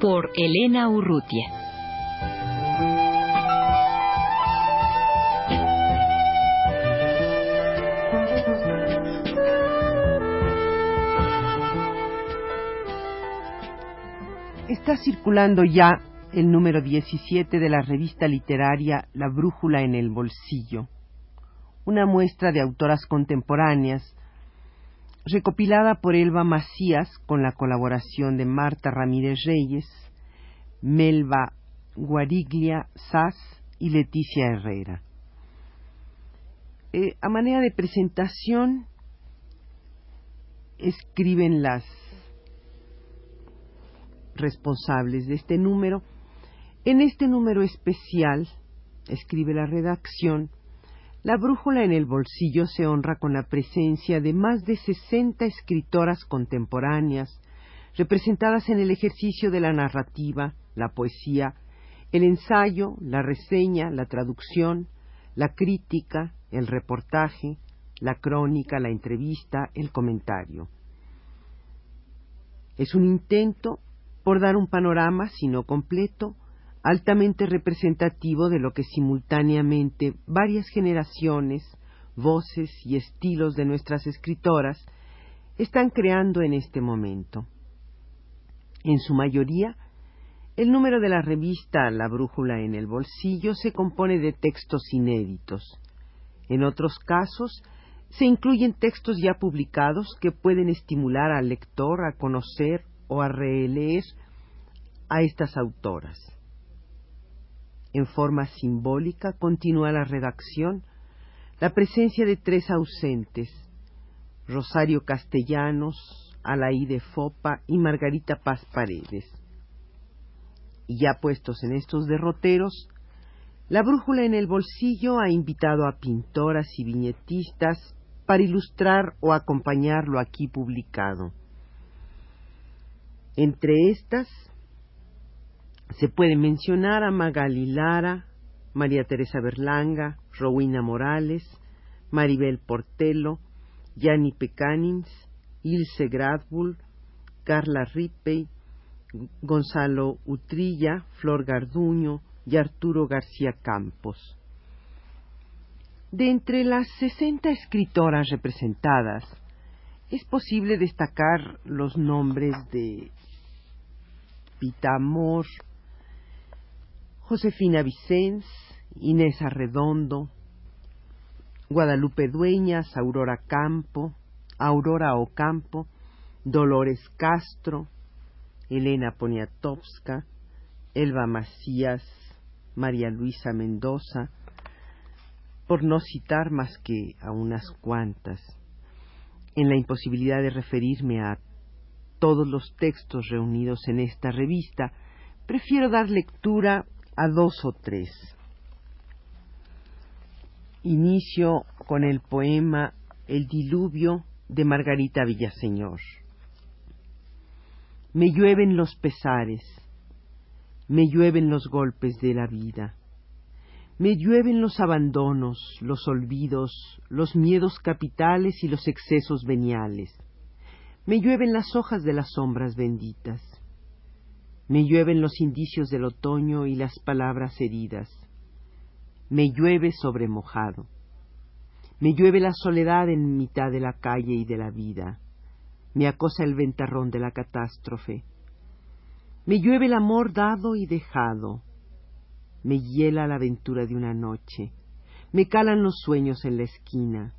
Por Elena Urrutia. Está circulando ya el número 17 de la revista literaria La Brújula en el Bolsillo una muestra de autoras contemporáneas, recopilada por Elba Macías con la colaboración de Marta Ramírez Reyes, Melba Guariglia Sass y Leticia Herrera. Eh, a manera de presentación, escriben las responsables de este número. En este número especial, escribe la redacción, la brújula en el bolsillo se honra con la presencia de más de sesenta escritoras contemporáneas, representadas en el ejercicio de la narrativa, la poesía, el ensayo, la reseña, la traducción, la crítica, el reportaje, la crónica, la entrevista, el comentario. Es un intento por dar un panorama, si no completo, altamente representativo de lo que simultáneamente varias generaciones, voces y estilos de nuestras escritoras están creando en este momento. En su mayoría, el número de la revista La Brújula en el Bolsillo se compone de textos inéditos. En otros casos, se incluyen textos ya publicados que pueden estimular al lector a conocer o a releer a estas autoras. En forma simbólica continúa la redacción la presencia de tres ausentes, Rosario Castellanos, Alaide Fopa y Margarita Paz Paredes. Y ya puestos en estos derroteros, la brújula en el bolsillo ha invitado a pintoras y viñetistas para ilustrar o acompañar lo aquí publicado. Entre estas, se puede mencionar a Magali Lara, María Teresa Berlanga, Rowena Morales, Maribel Portelo, Yanni Pecanins, Ilse Gradbull, Carla Rippey, Gonzalo Utrilla, Flor Garduño y Arturo García Campos. De entre las sesenta escritoras representadas, es posible destacar los nombres de Pita Amor, Josefina Vicens, Inés Arredondo, Guadalupe Dueñas, Aurora Campo, Aurora Ocampo, Dolores Castro, Elena Poniatowska, Elba Macías, María Luisa Mendoza, por no citar más que a unas cuantas, en la imposibilidad de referirme a todos los textos reunidos en esta revista, prefiero dar lectura a dos o tres. Inicio con el poema El diluvio de Margarita Villaseñor. Me llueven los pesares, me llueven los golpes de la vida, me llueven los abandonos, los olvidos, los miedos capitales y los excesos veniales, me llueven las hojas de las sombras benditas, me llueven los indicios del otoño y las palabras heridas. Me llueve sobre mojado. Me llueve la soledad en mitad de la calle y de la vida. Me acosa el ventarrón de la catástrofe. Me llueve el amor dado y dejado. Me hiela la aventura de una noche. Me calan los sueños en la esquina.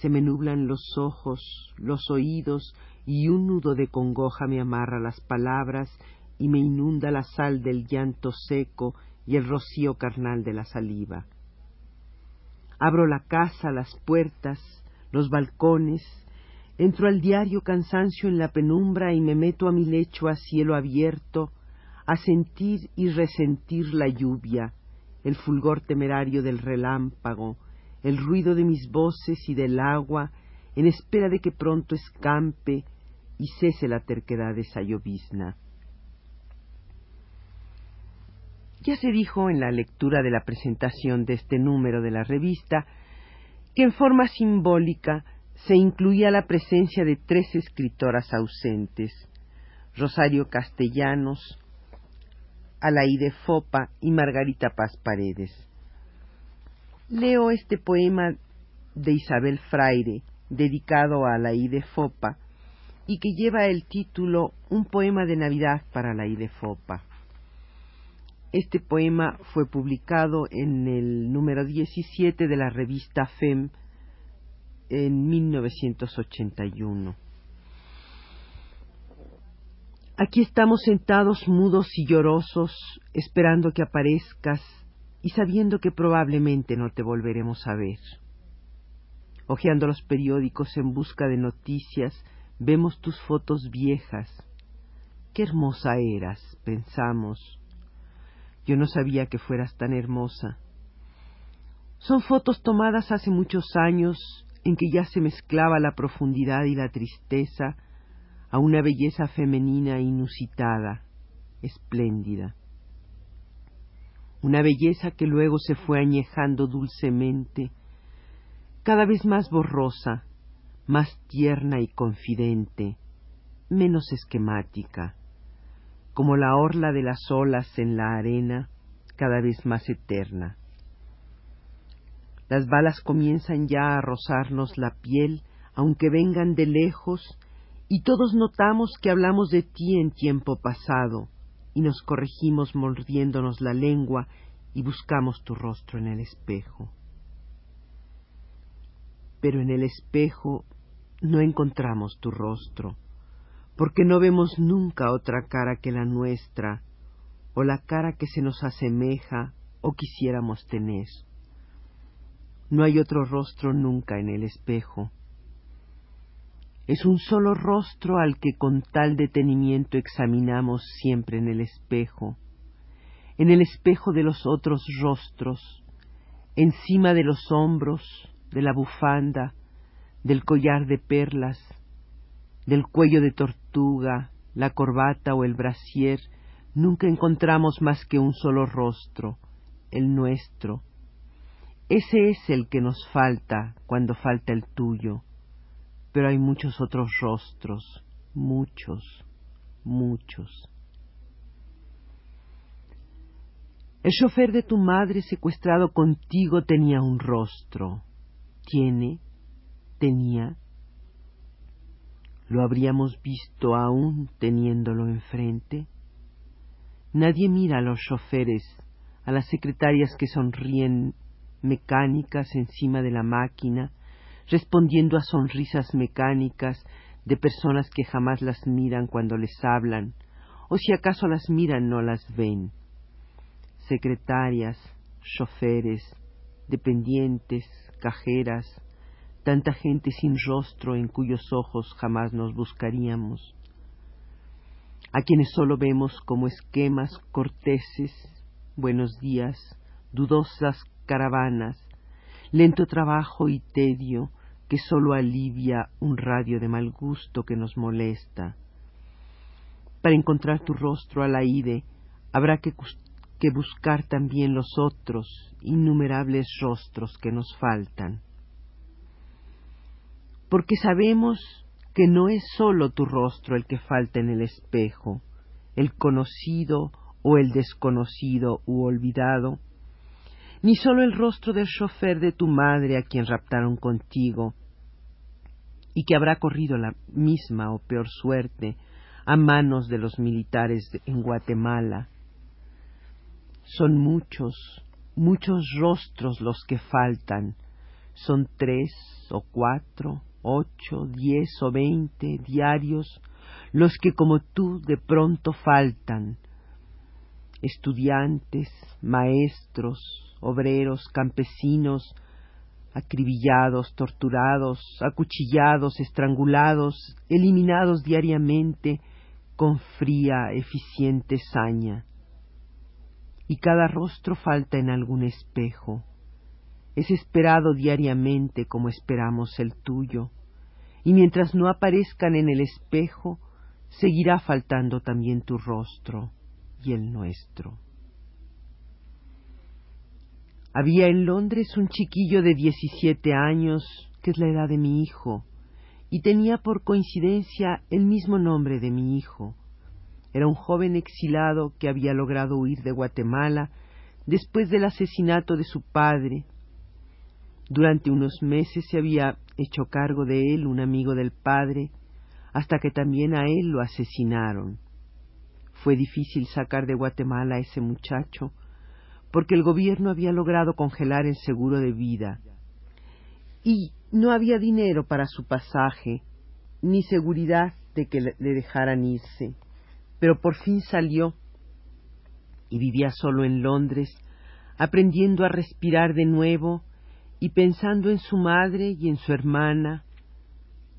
Se me nublan los ojos, los oídos y un nudo de congoja me amarra las palabras y me inunda la sal del llanto seco y el rocío carnal de la saliva. Abro la casa, las puertas, los balcones, Entro al diario cansancio en la penumbra y me meto a mi lecho a cielo abierto, a sentir y resentir la lluvia, el fulgor temerario del relámpago, el ruido de mis voces y del agua, en espera de que pronto escampe y cese la terquedad de esa llovizna. Ya se dijo en la lectura de la presentación de este número de la revista que en forma simbólica se incluía la presencia de tres escritoras ausentes, Rosario Castellanos, Alaide Fopa y Margarita Paz Paredes. Leo este poema de Isabel Fraire, dedicado a Alaide Fopa, y que lleva el título Un poema de Navidad para Alaide Fopa. Este poema fue publicado en el número 17 de la revista FEM en 1981. Aquí estamos sentados mudos y llorosos, esperando que aparezcas y sabiendo que probablemente no te volveremos a ver. Ojeando los periódicos en busca de noticias, vemos tus fotos viejas. Qué hermosa eras, pensamos. Yo no sabía que fueras tan hermosa. Son fotos tomadas hace muchos años en que ya se mezclaba la profundidad y la tristeza a una belleza femenina inusitada, espléndida. Una belleza que luego se fue añejando dulcemente, cada vez más borrosa, más tierna y confidente, menos esquemática, como la orla de las olas en la arena, cada vez más eterna. Las balas comienzan ya a rozarnos la piel, aunque vengan de lejos, y todos notamos que hablamos de ti en tiempo pasado, y nos corregimos mordiéndonos la lengua y buscamos tu rostro en el espejo. Pero en el espejo no encontramos tu rostro, porque no vemos nunca otra cara que la nuestra, o la cara que se nos asemeja o quisiéramos tener. No hay otro rostro nunca en el espejo. Es un solo rostro al que con tal detenimiento examinamos siempre en el espejo, en el espejo de los otros rostros, encima de los hombros, de la bufanda, del collar de perlas, del cuello de tortuga, la corbata o el brasier, nunca encontramos más que un solo rostro, el nuestro, ese es el que nos falta cuando falta el tuyo, pero hay muchos otros rostros, muchos, muchos. El chofer de tu madre secuestrado contigo tenía un rostro. Tiene, tenía. ¿Lo habríamos visto aún teniéndolo enfrente? Nadie mira a los choferes, a las secretarias que sonríen mecánicas encima de la máquina, respondiendo a sonrisas mecánicas de personas que jamás las miran cuando les hablan, o si acaso las miran no las ven. Secretarias, choferes, dependientes, cajeras, tanta gente sin rostro en cuyos ojos jamás nos buscaríamos, a quienes solo vemos como esquemas corteses, buenos días, dudosas caravanas, lento trabajo y tedio que sólo alivia un radio de mal gusto que nos molesta. Para encontrar tu rostro a la ide, habrá que, que buscar también los otros innumerables rostros que nos faltan. Porque sabemos que no es sólo tu rostro el que falta en el espejo, el conocido o el desconocido u olvidado, ni solo el rostro del chofer de tu madre a quien raptaron contigo, y que habrá corrido la misma o peor suerte a manos de los militares en Guatemala. Son muchos, muchos rostros los que faltan. Son tres o cuatro, ocho, diez o veinte diarios los que como tú de pronto faltan. Estudiantes, maestros, obreros, campesinos, acribillados, torturados, acuchillados, estrangulados, eliminados diariamente con fría, eficiente saña. Y cada rostro falta en algún espejo. Es esperado diariamente como esperamos el tuyo, y mientras no aparezcan en el espejo, seguirá faltando también tu rostro y el nuestro. Había en Londres un chiquillo de diecisiete años, que es la edad de mi hijo, y tenía por coincidencia el mismo nombre de mi hijo. Era un joven exilado que había logrado huir de Guatemala después del asesinato de su padre. Durante unos meses se había hecho cargo de él un amigo del padre, hasta que también a él lo asesinaron. Fue difícil sacar de Guatemala a ese muchacho, porque el gobierno había logrado congelar el seguro de vida y no había dinero para su pasaje ni seguridad de que le dejaran irse. Pero por fin salió y vivía solo en Londres, aprendiendo a respirar de nuevo y pensando en su madre y en su hermana.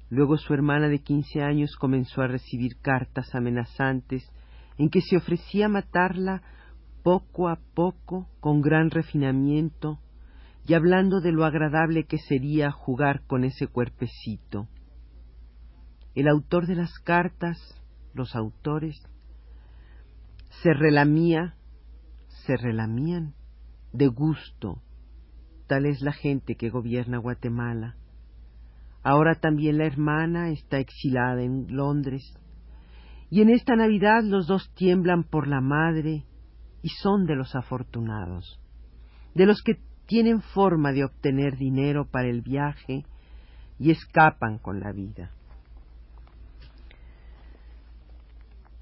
Luego su hermana de quince años comenzó a recibir cartas amenazantes en que se ofrecía matarla poco a poco, con gran refinamiento, y hablando de lo agradable que sería jugar con ese cuerpecito. El autor de las cartas, los autores, se relamía, se relamían de gusto. Tal es la gente que gobierna Guatemala. Ahora también la hermana está exilada en Londres. Y en esta Navidad los dos tiemblan por la madre y son de los afortunados, de los que tienen forma de obtener dinero para el viaje y escapan con la vida.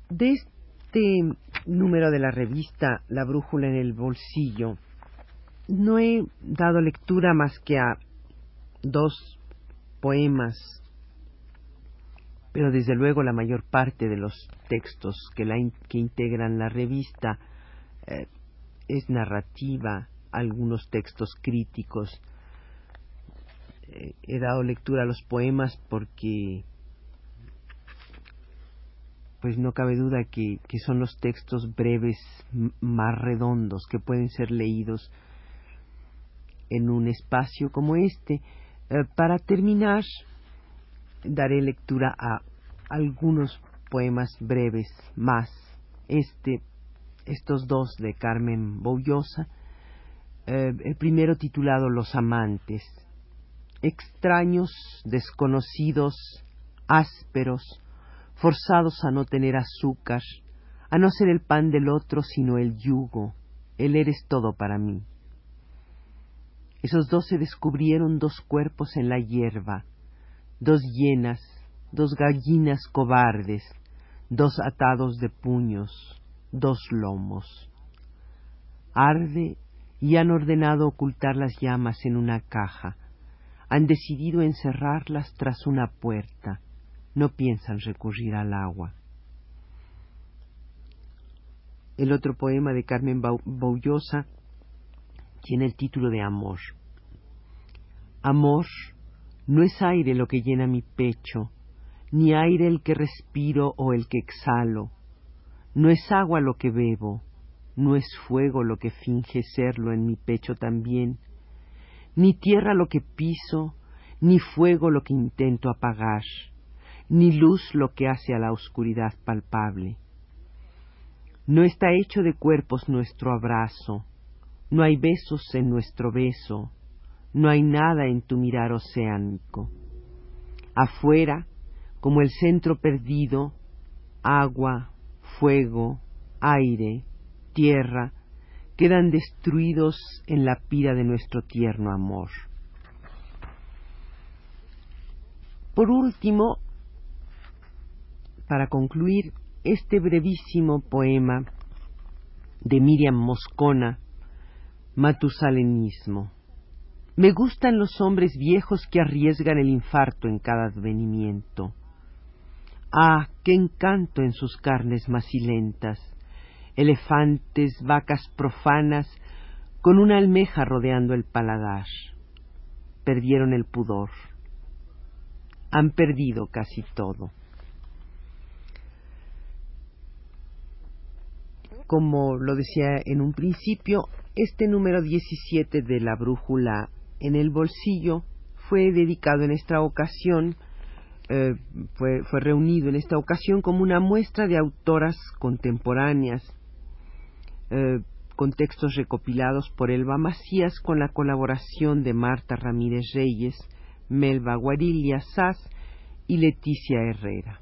De este número de la revista La Brújula en el Bolsillo, no he dado lectura más que a dos poemas, pero desde luego la mayor parte de los textos que, integran la revista eh, es narrativa, algunos textos críticos. Eh, he dado lectura a los poemas porque pues no cabe duda que, son los textos breves más redondos que pueden ser leídos en un espacio como este. Eh, para terminar, daré lectura a algunos poemas breves más. Este estos dos de Carmen Boullosa, eh, el primero titulado Los amantes, extraños, desconocidos, ásperos, forzados a no tener azúcar, a no ser el pan del otro sino el yugo, él eres todo para mí. Esos dos se descubrieron dos cuerpos en la hierba, dos hienas, dos gallinas cobardes, dos atados de puños, dos lomos. Arde y han ordenado ocultar las llamas en una caja. Han decidido encerrarlas tras una puerta. No piensan recurrir al agua. El otro poema de Carmen Boullosa tiene el título de Amor. Amor no es aire lo que llena mi pecho, ni aire el que respiro o el que exhalo, no es agua lo que bebo, no es fuego lo que finge serlo en mi pecho también, ni tierra lo que piso, ni fuego lo que intento apagar, ni luz lo que hace a la oscuridad palpable. No está hecho de cuerpos nuestro abrazo, no hay besos en nuestro beso, no hay nada en tu mirar oceánico. Afuera, como el centro perdido, agua, fuego, aire, tierra, quedan destruidos en la pira de nuestro tierno amor. Por último, para concluir, este brevísimo poema de Miriam Moscona, Matusalenismo. Me gustan los hombres viejos que arriesgan el infarto en cada advenimiento Ah, qué encanto en sus carnes macilentas, elefantes, vacas profanas, con una almeja rodeando el paladar. perdieron el pudor. Han perdido casi todo. Como lo decía en un principio, este número 17 de la brújula en el bolsillo fue dedicado en esta ocasión, eh, fue, reunido en esta ocasión como una muestra de autoras contemporáneas, eh, con textos recopilados por Elba Macías con la colaboración de Marta Ramírez Reyes, Melba Guarilla Sass y Leticia Herrera.